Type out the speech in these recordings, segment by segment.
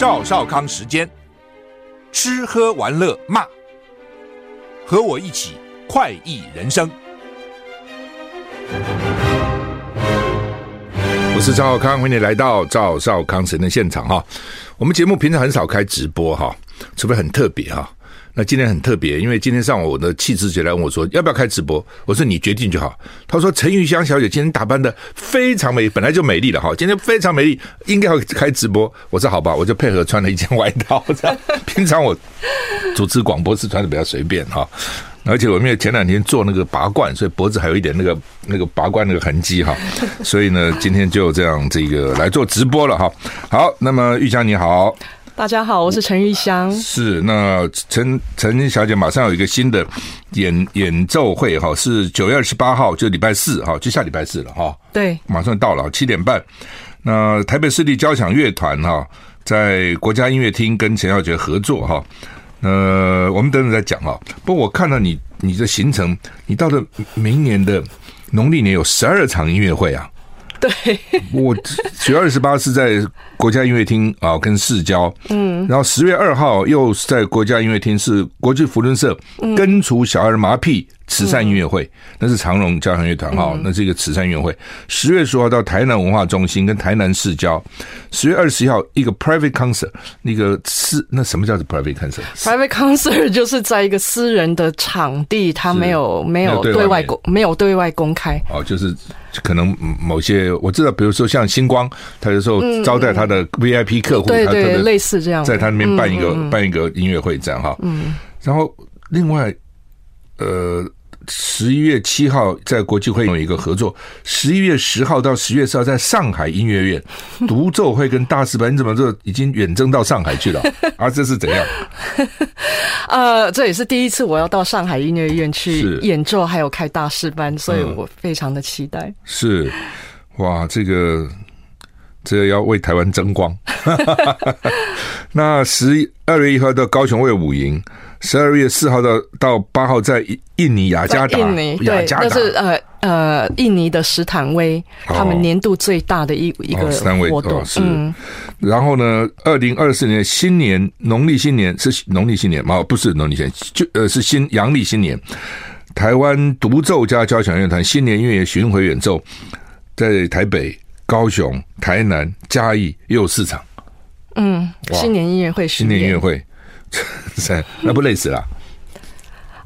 赵少康时间，吃喝玩乐骂，和我一起快意人生。我是赵少康，欢迎你来到赵少康神的现场哈。我们节目平常很少开直播哈，除非很特别哈。那今天很特别，因为今天上午我的气质姐来问我说要不要开直播，我说你决定就好。她说陈玉香小姐今天打扮得非常美，本来就美丽了哈，今天非常美丽，应该要开直播。我说好吧，我就配合穿了一件外套。这样，平常我主持广播是穿的比较随便哈，而且我因为前两天做那个拔罐，所以脖子还有一点那个那个拔罐那个痕迹哈，所以呢今天就这样这个来做直播了哈。好，那么玉香你好。大家好，我是陈玉香。是，那陈陈小姐马上有一个新的演演奏会哈，是九月二十八号，就礼拜四哈，就下礼拜四了哈。对，马上到了七点半。那台北市立交响乐团哈，在国家音乐厅跟陈小姐合作哈。呃，我们等等再讲哈。不过我看到你你的行程，你到了明年的农历年有十二场音乐会啊。对，我九月二十八是在国家音乐厅啊，跟市交，嗯，然后十月二号又是在国家音乐厅，是国际扶轮社根除小儿麻痹。慈善音乐会，嗯、那是长荣交响乐团哈，嗯、那是一个慈善音乐会。十月十号到台南文化中心跟台南市交，十月二十一号一个 private concert，那个私那什么叫做 private concert？private concert 就是在一个私人的场地，他没有没有对外公没有对外公开。哦，就是可能某些我知道，比如说像星光，他有时候招待他的 VIP 客户，对对，对，类似这样，在他那边办一个、嗯、办一个音乐会这样哈。嗯，然后另外呃。十一月七号在国际会有一个合作，十一月十号到十月十号在上海音乐院 独奏会跟大师班，你怎么这已经远征到上海去了？啊，这是怎样？呃，这也是第一次我要到上海音乐院去演奏，还有开大师班，所以我非常的期待。是，哇，这个这要为台湾争光。那十二月一号到高雄卫武营。十二月四号到到八号在印尼雅加达，印尼对，那是呃呃印尼的史坦威，他们年度最大的一一个活动。是，然后呢，二零二四年新年农历新年是农历新年吗？不是农历新年，就呃是新阳历新年。台湾独奏家交响乐团新年音乐巡回演奏，在台北、高雄、台南、嘉义又有四场。嗯，新年音乐会，新年音乐会。那不累死了？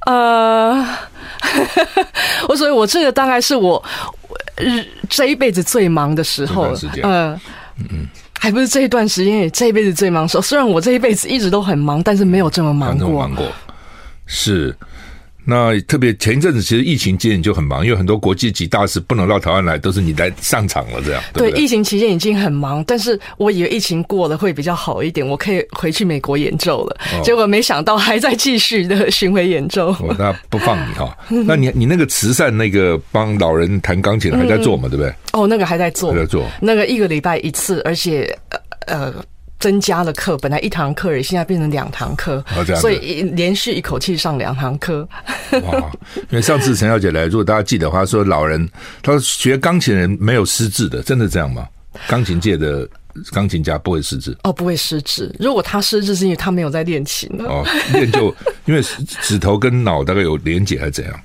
呃，我所以，我这个大概是我这一辈子最忙的时候。嗯嗯，还不是这一段时间也，这一辈子最忙的时候。虽然我这一辈子一直都很忙，但是没有这么忙过。忙过，是。那特别前一阵子，其实疫情期间你就很忙，因为很多国际级大师不能到台湾来，都是你来上场了，这样。对，对，疫情期间已经很忙，但是我以为疫情过了会比较好一点，我可以回去美国演奏了。哦、结果没想到还在继续的巡回演奏。哦、那 不放你哈？那你你那个慈善那个帮老人弹钢琴还在做嘛？嗯、对不对？哦，那个还在做，还在做。那个一个礼拜一次，而且呃。增加了课，本来一堂课，现在变成两堂课，哦、所以连续一口气上两堂课。哇！因为上次陈小姐来，如果大家记得的话，说老人他说学钢琴人没有失智的，真的这样吗？钢琴界的钢琴家不会失智？哦，不会失智。如果他失智，是因为他没有在练琴了。哦，练就因为指头跟脑大概有连结，还是怎样？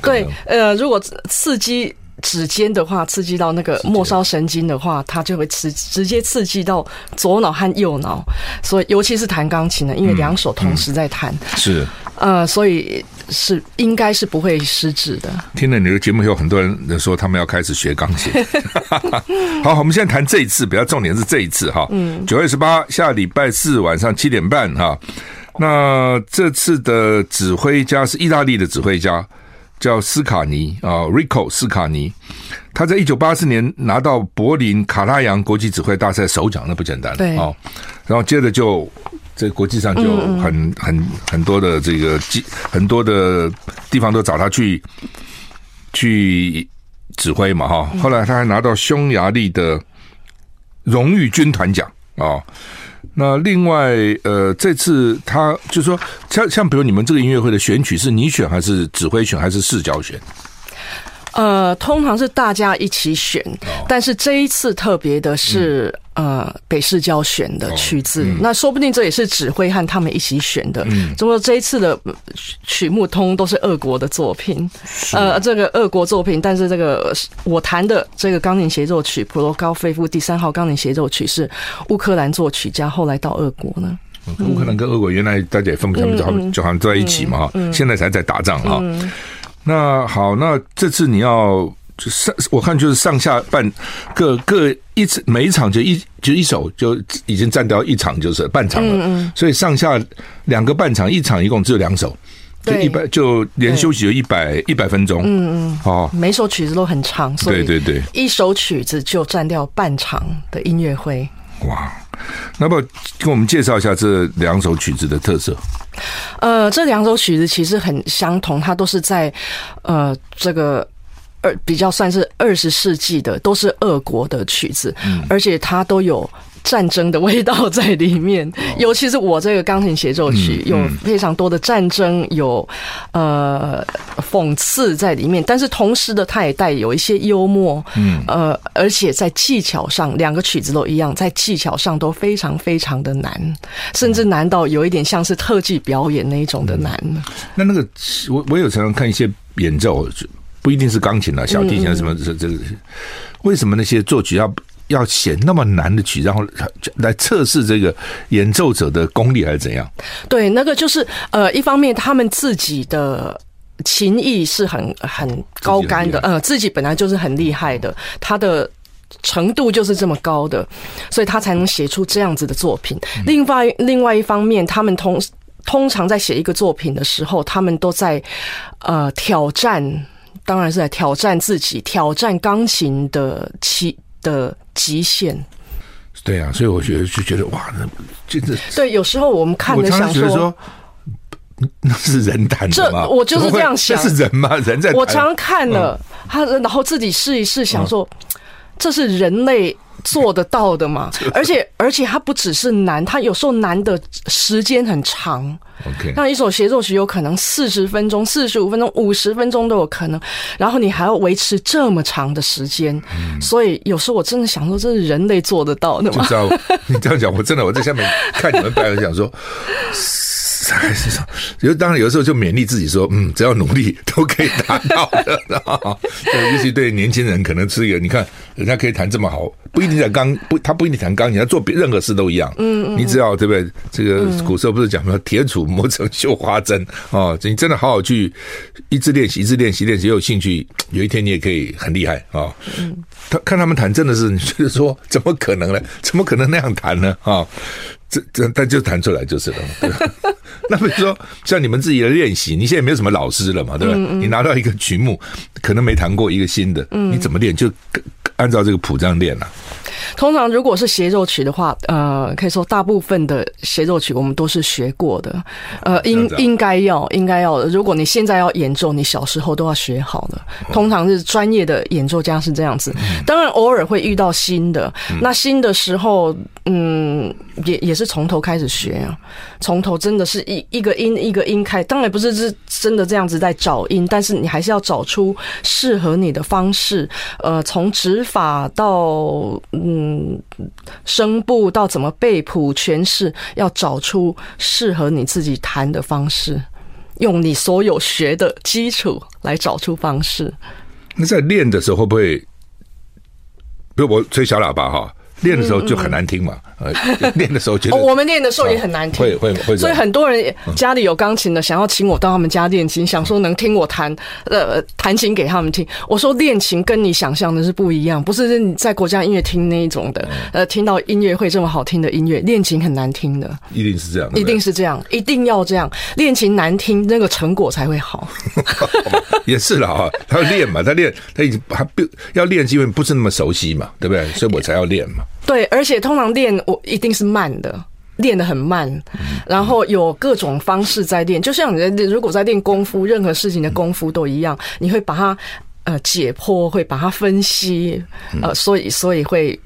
对，呃，如果刺激。指尖的话，刺激到那个末梢神经的话，它就会直直接刺激到左脑和右脑，所以尤其是弹钢琴的，因为两手同时在弹，嗯嗯、是呃，所以是应该是不会失智的。听了你的节目，以后很多人说他们要开始学钢琴。好，我们现在谈这一次，比较重点是这一次哈，嗯，九月十八下礼拜四晚上七点半哈，那这次的指挥家是意大利的指挥家。叫斯卡尼啊，Rico 斯卡尼，他在一九八四年拿到柏林卡拉扬国际指挥大赛首奖，那不简单。对，哦，然后接着就在国际上就很很很多的这个很多的地方都找他去去指挥嘛，哈。后来他还拿到匈牙利的荣誉军团奖啊。那另外，呃，这次他就是说，像像比如你们这个音乐会的选曲是你选还是指挥选还是视角选？呃，通常是大家一起选，哦、但是这一次特别的是，呃北市交选的曲子，哦。嗯、那说不定这也是指挥和他们一起选的。嗯，总之这一次的曲目通都是俄国的作品，呃，这个俄国作品，但是这个我弹的这个钢琴协奏曲普罗高菲夫第三号钢琴协奏曲是乌克兰作曲家，后来到俄国呢。乌克兰跟俄国原来大家也分不清，就好就好像在一起嘛哈，现在才在打仗哈。那好，那这次你要就上，我看就是上下半各各一次每一场就一就一首就已经占掉一场就是半场了，所以上下两个半场一场一共只有两首，就一百就连休息有一百一百分钟，嗯嗯哦，每首曲子都很长，对对对，一首曲子就占掉半场的音乐会，哇。那么，跟我们介绍一下这两首曲子的特色。呃，这两首曲子其实很相同，它都是在呃这个二比较算是二十世纪的，都是俄国的曲子，嗯、而且它都有。战争的味道在里面，尤其是我这个钢琴协奏曲，有非常多的战争，有呃讽刺在里面，但是同时的，它也带有一些幽默，嗯，呃，而且在技巧上，两个曲子都一样，在技巧上都非常非常的难，甚至难到有一点像是特技表演那一种的难。那那个，我我有常常看一些演奏，不一定是钢琴啊，小提琴什么这这个，为什么那些作曲要？要写那么难的曲，然后来测试这个演奏者的功力，还是怎样？对，那个就是呃，一方面他们自己的琴艺是很很高干的，呃，自己本来就是很厉害的，他的程度就是这么高的，所以他才能写出这样子的作品。另外，另外一方面，他们通通常在写一个作品的时候，他们都在呃挑战，当然是在挑战自己，挑战钢琴的其的极限，对啊，所以我觉得就觉得哇，那真的对。有时候我们看的想说，说，那是人弹的吗？我就是这样想，这是人吗？人在我常看了他，然后自己试一试，想说这是人类做得到的嘛？而且而且它不只是难，它有时候难的时间很长。OK，那一首协奏曲有可能四十分钟、四十五分钟、五十分钟都有可能，然后你还要维持这么长的时间，嗯、所以有时候我真的想说，这是人类做得到的吗？就知道 你这样讲，我真的我在下面看你们表演，想说。还是说，就当然有时候就勉励自己说，嗯，只要努力都可以达到的。对，尤其对年轻人，可能是一个，你看人家可以弹这么好，不一定在钢不，他不一定弹钢琴，他做别任何事都一样。嗯，你只要对不对？这个古时候不是讲说铁杵磨成绣花针哦，你真的好好去一直练习，一直练习，练习有兴趣，有一天你也可以很厉害啊。嗯，他看他们弹，真的是你觉得说，怎么可能呢？怎么可能那样弹呢？啊？这这，但就弹出来就是了。对吧？那比如说，像你们自己的练习，你现在没有什么老师了嘛，对吧？嗯嗯，你拿到一个曲目，可能没弹过一个新的，你怎么练？就按照这个谱这样练啊。通常如果是协奏曲的话，呃，可以说大部分的协奏曲我们都是学过的，呃，应应该要应该要的。如果你现在要演奏，你小时候都要学好的。通常是专业的演奏家是这样子，当然偶尔会遇到新的。那新的时候，嗯，也也是从头开始学啊，从头真的是一一个音一个音开。当然不是是真的这样子在找音，但是你还是要找出适合你的方式。呃，从指法到嗯。声部到怎么背谱诠释，要找出适合你自己弹的方式，用你所有学的基础来找出方式。那在练的时候会不会，比如我吹小喇叭哈？练的时候就很难听嘛，呃，练的时候觉得 我们练的时候也很难听，会会会，所以很多人家里有钢琴的，想要请我到他们家练琴，想说能听我弹，呃，弹琴给他们听。我说练琴跟你想象的是不一样，不是你在国家音乐厅那一种的，呃，听到音乐会这么好听的音乐，练琴很难听的，一定是这样，一定是这样，一定要这样，练琴难听，那个成果才会好。也是了啊，他要练嘛，他练他已经还不要练，因为不是那么熟悉嘛，对不对？所以我才要练嘛。对，而且通常练我一定是慢的，练得很慢，然后有各种方式在练。就像你如果在练功夫，任何事情的功夫都一样，你会把它呃解剖，会把它分析，呃，所以所以会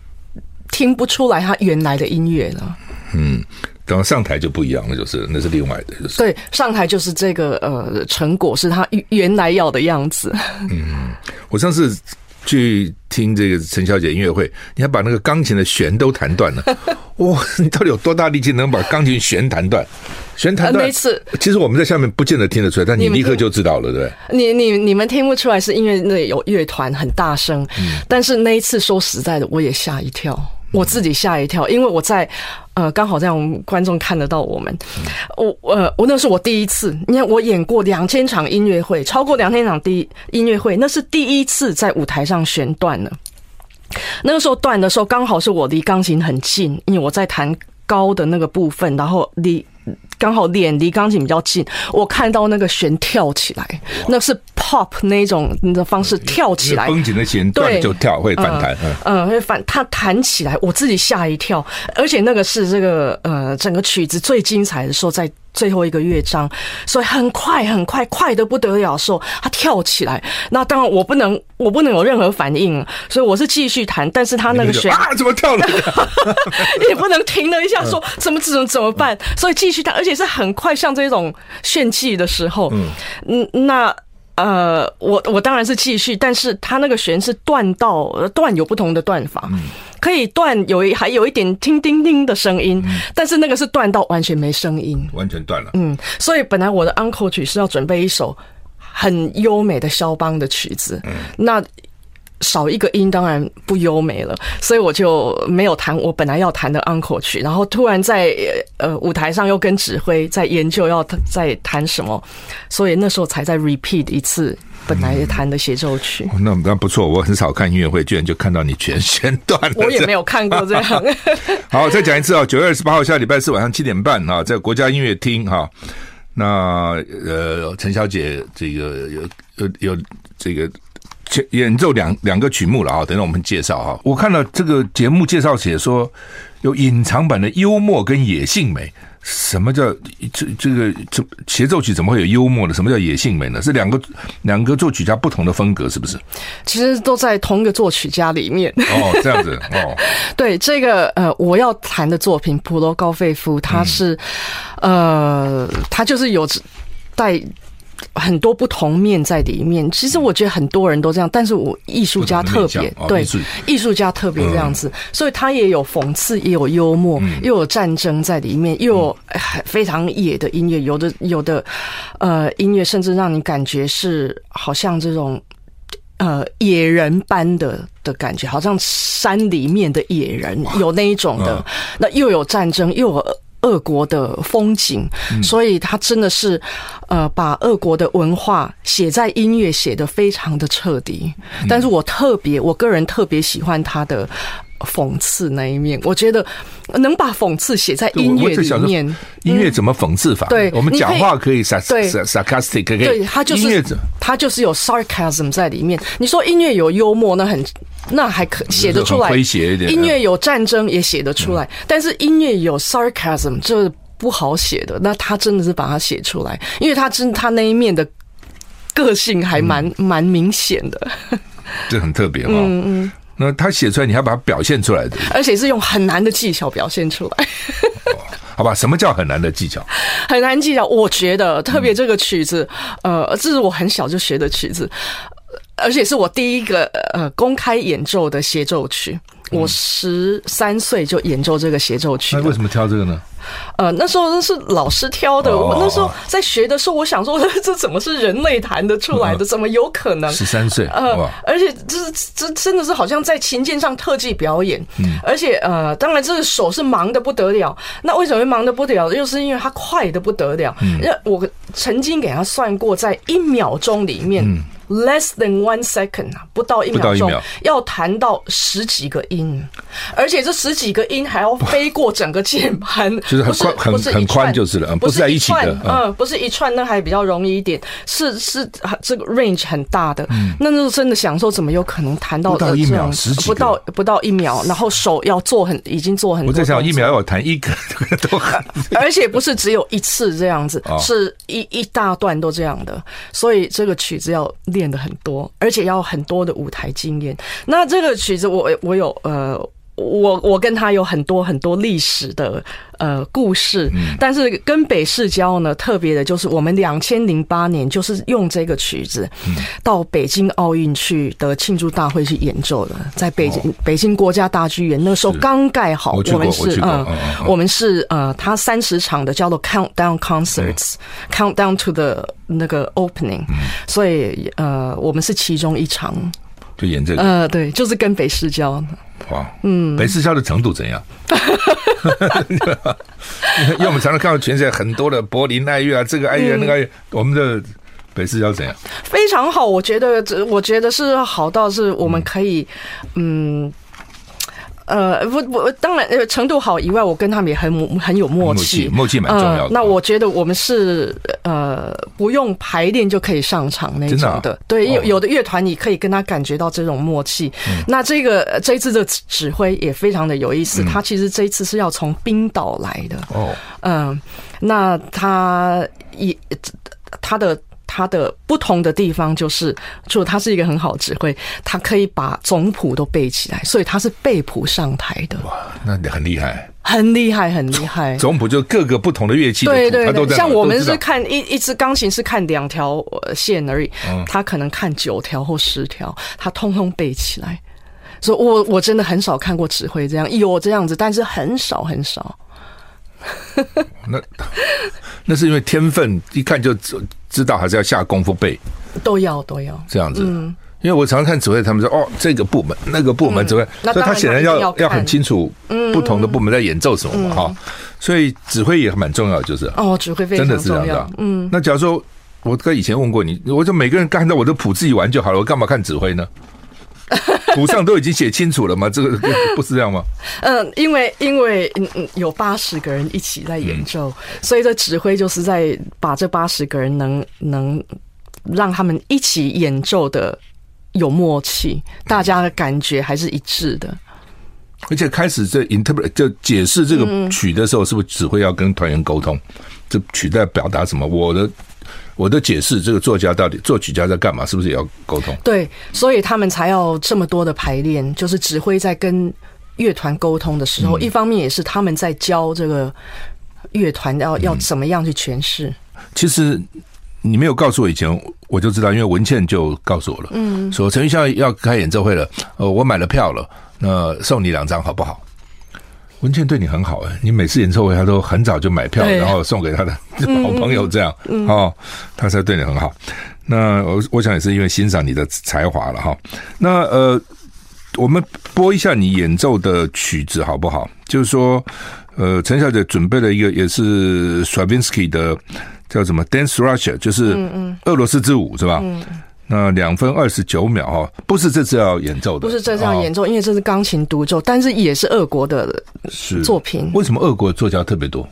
听不出来他原来的音乐了。嗯，等上台就不一样了，就是那是另外的，就是对，上台就是这个呃成果是他原来要的样子。嗯，我上次。去听这个陈小姐音乐会，你还把那个钢琴的弦都弹断了，哇！你到底有多大力气能把钢琴弦弹断？弦弹断，那次其实我们在下面不见得听得出来，但你立刻就知道了，对不对？你你你们听不出来，是因为那有乐团很大声，嗯、但是那一次说实在的，我也吓一跳。我自己吓一跳，因为我在呃，刚好在我们观众看得到我们。我呃，我那是我第一次，你看我演过两千场音乐会，超过两千场第音乐会，那是第一次在舞台上弦断了。那个时候断的时候，刚好是我离钢琴很近，因为我在弹高的那个部分，然后离。刚好脸离钢琴比较近，我看到那个弦跳起来，那是 pop 那种的方式跳起来，绷紧的弦断就跳会反弹，嗯，会反它弹起来，我自己吓一跳，而且那个是这个呃整个曲子最精彩的时候在。最后一个乐章，所以很快很快快的不得了的时候，他跳起来。那当然我不能，我不能有任何反应，所以我是继续弹。但是他那个弦啊，怎么跳了？也不能停了一下，说怎么怎么怎么办？所以继续弹，而且是很快，像这种炫技的时候，嗯，那。呃，我我当然是继续，但是他那个弦是断到断有不同的断法，可以断有一还有一点听叮叮的声音，但是那个是断到完全没声音，完全断了。嗯，所以本来我的 uncle 曲是要准备一首很优美的肖邦的曲子，那。少一个音当然不优美了，所以我就没有弹我本来要弹的 uncle 曲，然后突然在呃舞台上又跟指挥在研究要再弹什么，所以那时候才再 repeat 一次本来弹的协奏曲。嗯、那那不错，我很少看音乐会，居然就看到你全弦断了。我也没有看过这样。好，再讲一次啊，九月二十八号下礼拜四晚上七点半啊，在国家音乐厅哈。那呃，陈小姐这个有有有这个。演奏两两个曲目了啊，等等我们介绍哈。我看到这个节目介绍写说有隐藏版的幽默跟野性美。什么叫这这个这协奏曲怎么会有幽默的？什么叫野性美呢？是两个两个作曲家不同的风格，是不是？其实都在同一个作曲家里面。哦，这样子 哦。对，这个呃，我要弹的作品普罗高费夫，他是、嗯、呃，他就是有带。很多不同面在里面，其实我觉得很多人都这样，但是我艺术家特别对艺术。家特别这样子，所以他也有讽刺，也有幽默，又有战争在里面，又有非常野的音乐，有的有的呃音乐甚至让你感觉是好像这种呃野人般的的感觉，好像山里面的野人有那一种的，那又有战争，又有。俄国的风景，所以他真的是，呃，把俄国的文化写在音乐写的非常的彻底。但是我特别，我个人特别喜欢他的讽刺那一面。我觉得能把讽刺写在音乐里面，音乐怎么讽刺法？对，我们讲话可以 sarcastic，对，他就是他就是有 sarcasm 在里面。你说音乐有幽默，那很。那还可写得出来，一点。音乐有战争也写得出来，但是音乐有 sarcasm 这不好写的。那他真的是把它写出来，因为他真他那一面的个性还蛮蛮明显的，这很特别哦。嗯嗯。那他写出来，你还把它表现出来的，而且是用很难的技巧表现出来。好吧，什么叫很难的技巧？很难技巧，我觉得特别这个曲子，呃，这是我很小就学的曲子。而且是我第一个呃公开演奏的协奏曲，我十三岁就演奏这个协奏曲。那为什么挑这个呢？呃，那时候那是老师挑的。我那时候在学的时候，我想说，这怎么是人类弹得出来的？怎么有可能？十三岁，呃，而且这是这真的是好像在琴键上特技表演。嗯，而且呃，当然这个手是忙得不得了。那为什么会忙得不得了？又是因为它快得不得了。嗯，因为我曾经给他算过，在一秒钟里面。Less than one second 啊，不到一秒钟，要弹到十几个音，而且这十几个音还要飞过整个键盘，就是很宽，很很宽就是了，不是在一起的，嗯，不是一串，那还比较容易一点，是是这个 range 很大的，那那真的享受，怎么有可能弹到不到一秒，十几不到不到一秒，然后手要做很，已经做很多，我在想一秒要弹一个 都很，而且不是只有一次这样子，是一一大段都这样的，所以这个曲子要。练的很多，而且要很多的舞台经验。那这个曲子，我我有呃，我我跟他有很多很多历史的呃故事，嗯、但是跟北市交呢特别的就是我们两千零八年就是用这个曲子到北京奥运去的庆祝大会去演奏的，在北京、哦、北京国家大剧院那时候刚盖好，我，我们是嗯，嗯我们是呃，他三十场的叫做 Countdown Concerts，Countdown、嗯、to the 那个 Opening，、嗯、所以呃，我们是其中一场。就演这个，呃，对，就是跟北市交。哇，嗯，北市交的程度怎样？因为我们常常看到全世界很多的柏林爱乐啊，这个爱乐、嗯、那个爱乐，我们的北市交怎样？非常好，我觉得这，我觉得是好到是我们可以，嗯。嗯呃，不不，当然，程度好以外，我跟他们也很很有默契，默契蛮重要的。呃、那我觉得我们是呃，不用排练就可以上场那种的。的啊、对，有有的乐团你可以跟他感觉到这种默契。嗯、那这个这一次的指挥也非常的有意思，嗯、他其实这一次是要从冰岛来的。哦，嗯、呃，那他也他的。他的不同的地方就是，就他是一个很好指挥，他可以把总谱都背起来，所以他是背谱上台的。哇，那你很厉害，很厉害，很厉害。总谱就各个不同的乐器的，对对对，像我们是看一一支钢琴是看两条线而已，嗯、他可能看九条或十条，他通通背起来。所以我我真的很少看过指挥这样，有这样子，但是很少很少。那那是因为天分，一看就知知道，还是要下功夫背，都要都要。这样子。嗯，因为我常常看指挥，他们说哦，这个部门那个部门指挥，所以他显然要要很清楚不同的部门在演奏什么嘛哈。所以指挥也蛮重要，就是。哦，指挥非常重要。嗯，那假如说我跟以前问过你，我就每个人看到我的谱自己玩就好了，我干嘛看指挥呢？谱上都已经写清楚了吗？这个不是这样吗？嗯，因为因为嗯嗯有八十个人一起在演奏，嗯、所以这指挥就是在把这八十个人能能让他们一起演奏的有默契，大家的感觉还是一致的。而且开始这 interpret 就解释这个曲的时候，是不是指挥要跟团员沟通？这曲在表达什么？我的。我的解释，这个作家到底作曲家在干嘛？是不是也要沟通？对，所以他们才要这么多的排练，就是指挥在跟乐团沟通的时候，嗯、一方面也是他们在教这个乐团要、嗯、要怎么样去诠释。其实你没有告诉我以前，我就知道，因为文倩就告诉我了，嗯，说陈玉霄要开演奏会了，呃，我买了票了，那送你两张好不好？文倩对你很好哎，你每次演奏会他都很早就买票，然后送给他的好朋友这样，哦，他才对你很好。那我我想也是因为欣赏你的才华了哈。那呃，我们播一下你演奏的曲子好不好？就是说，呃，陈小姐准备了一个也是 Stravinsky 的叫什么 Dance Russia，就是俄罗斯之舞是吧？那两分二十九秒哈，不是这次要演奏的，不是这次要演奏，哦、因为这是钢琴独奏，但是也是俄国的作品。为什么俄国作家特别多？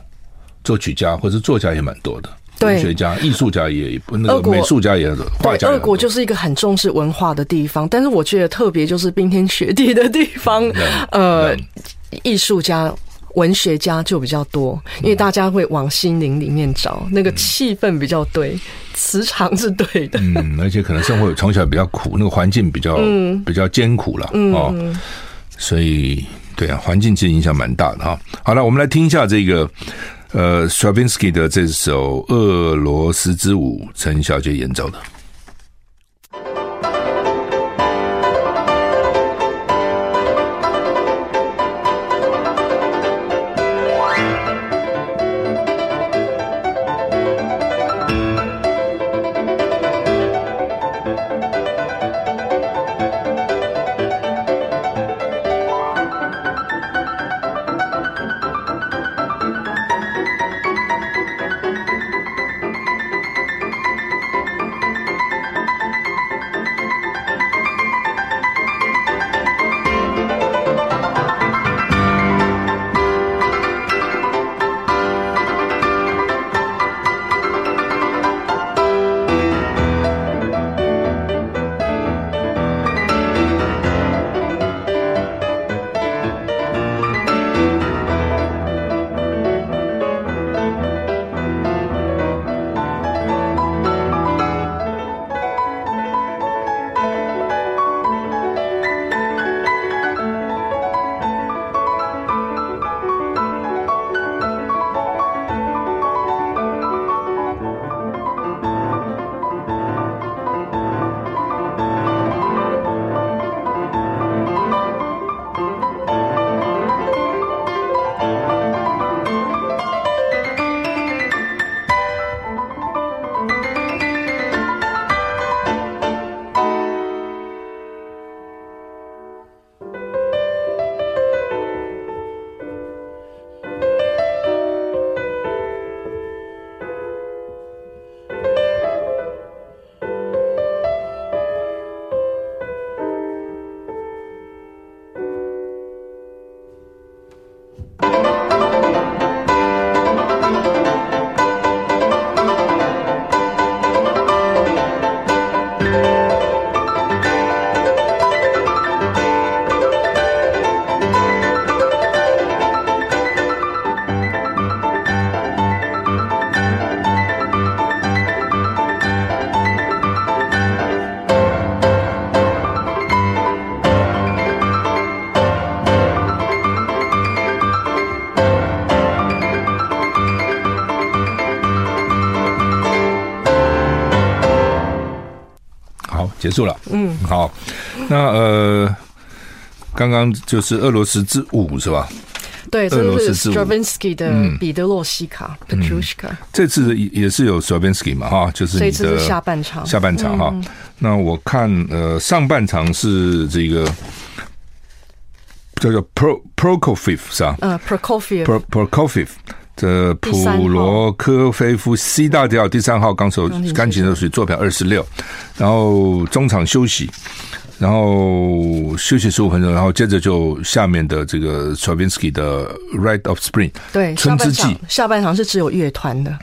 作曲家或者作家也蛮多的，对文学家、艺术家也那个美术家也画家。俄国就是一个很重视文化的地方，但是我觉得特别就是冰天雪地的地方，呃，艺术家。文学家就比较多，因为大家会往心灵里面找，嗯、那个气氛比较对，磁场是对的。嗯，而且可能生活从小比较苦，那个环境比较、嗯、比较艰苦了、嗯、哦。所以，对啊，环境其实影响蛮大的哈。好了，我们来听一下这个呃，Stravinsky 的这首《俄罗斯之舞》，陈小姐演奏的。结束了，嗯，好，那呃，刚刚就是俄罗斯之舞是吧？对，俄罗斯之舞，嗯，彼得洛西卡，这次也是有 Sobinsky 嘛，哈，就是这次是下半场，下半场哈。那我看呃，上半场是这个叫做 Pro Prokofiev 是吧？嗯，Prokofiev，Prokofiev。这普罗科菲夫 C 大调第三号钢手钢琴手，属于坐标二十六，然后中场休息，然后休息十五分钟，然后接着就下面的这个 Stravinsky 的 Rite of Spring，对，春之祭，下半场是只有乐团的。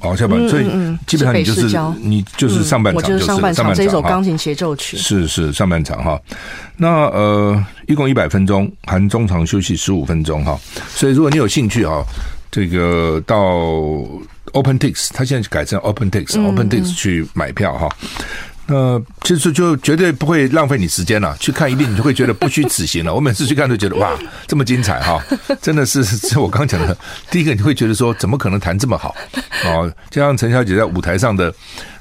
哦，下半，所以基本上你就是你就是上半场，就是上半场这首钢琴协奏曲，是是上半场哈。那呃，一共一百分钟，含中场休息十五分钟哈。所以如果你有兴趣哈。这个到 OpenTix，他现在改成 OpenTix，OpenTix 去买票哈。那其实就绝对不会浪费你时间了，去看一遍你就会觉得不虚此行了。我每次去看都觉得哇，这么精彩哈，真的是 是我刚讲的。第一个你会觉得说，怎么可能弹这么好？哦，就像陈小姐在舞台上的。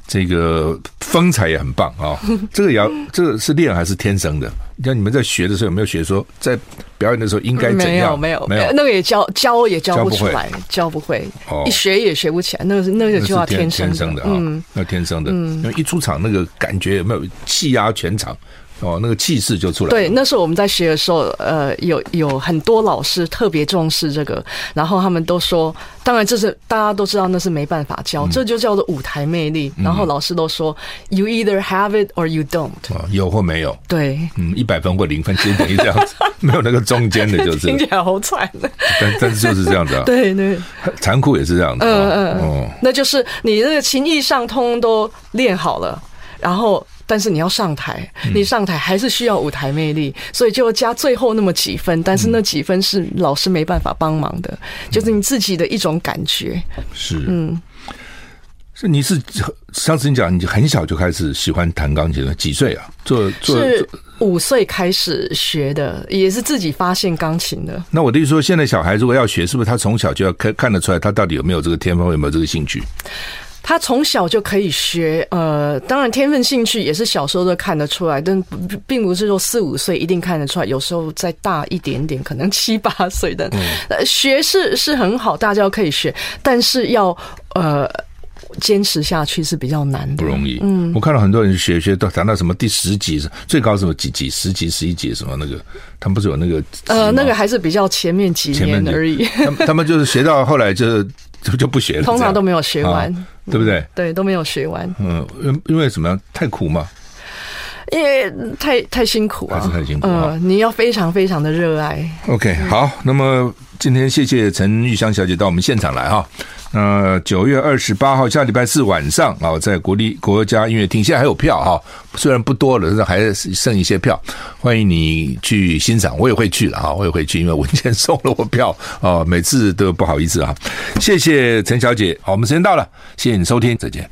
这个风采也很棒啊！这个也要，这个是练还是天生的？像你们在学的时候有没有学说，在表演的时候应该怎样？没有，没有，没有，那个也教教也教不出来，教不会，一学也学不起来。那个是那个就要天生的，啊，那天生的，因为一出场那个感觉有没有气压全场？哦，那个气势就出来了。对，那时候我们在学的时候，呃，有有很多老师特别重视这个，然后他们都说，当然这是大家都知道，那是没办法教，嗯、这就叫做舞台魅力。然后老师都说、嗯、，you either have it or you don't，有或没有。对，嗯，一百分或零分，其实等于这样子，没有那个中间的，就是听起来好惨。但但是就是这样子啊，对对，残酷也是这样子。嗯嗯嗯，那就是你这个情意上通都练好了，然后。但是你要上台，你上台还是需要舞台魅力，嗯、所以就加最后那么几分。但是那几分是老师没办法帮忙的，嗯、就是你自己的一种感觉。是，嗯，是你是上次你讲你很小就开始喜欢弹钢琴了，几岁啊？做做是五岁开始学的，也是自己发现钢琴的。那我的意思说，现在小孩如果要学，是不是他从小就要看看得出来，他到底有没有这个天赋，有没有这个兴趣？他从小就可以学，呃，当然天分兴趣也是小时候都看得出来，但并不是说四五岁一定看得出来，有时候再大一点点，可能七八岁的，嗯、学是是很好，大家可以学，但是要呃坚持下去是比较难的，不容易。嗯，我看到很多人学学都谈到什么第十级，最高什么几级、十级、十一级什么那个，他们不是有那个呃，那个还是比较前面几年而已。他们他们就是学到后来就是。就就不学了，通常都没有学完，对不对？对，都没有学完。嗯，因因为什么？太苦嘛？因为太太辛苦啊，还是太辛苦。嗯，你要非常非常的热爱。OK，好，那么今天谢谢陈玉香小姐到我们现场来哈。呃九月二十八号下礼拜四晚上啊，在国立国家音乐厅，现在还有票哈，虽然不多了，但是还剩一些票，欢迎你去欣赏。我也会去了哈，我也会去，因为文倩送了我票啊，每次都不好意思啊。谢谢陈小姐，好，我们时间到了，谢谢你收听，再见。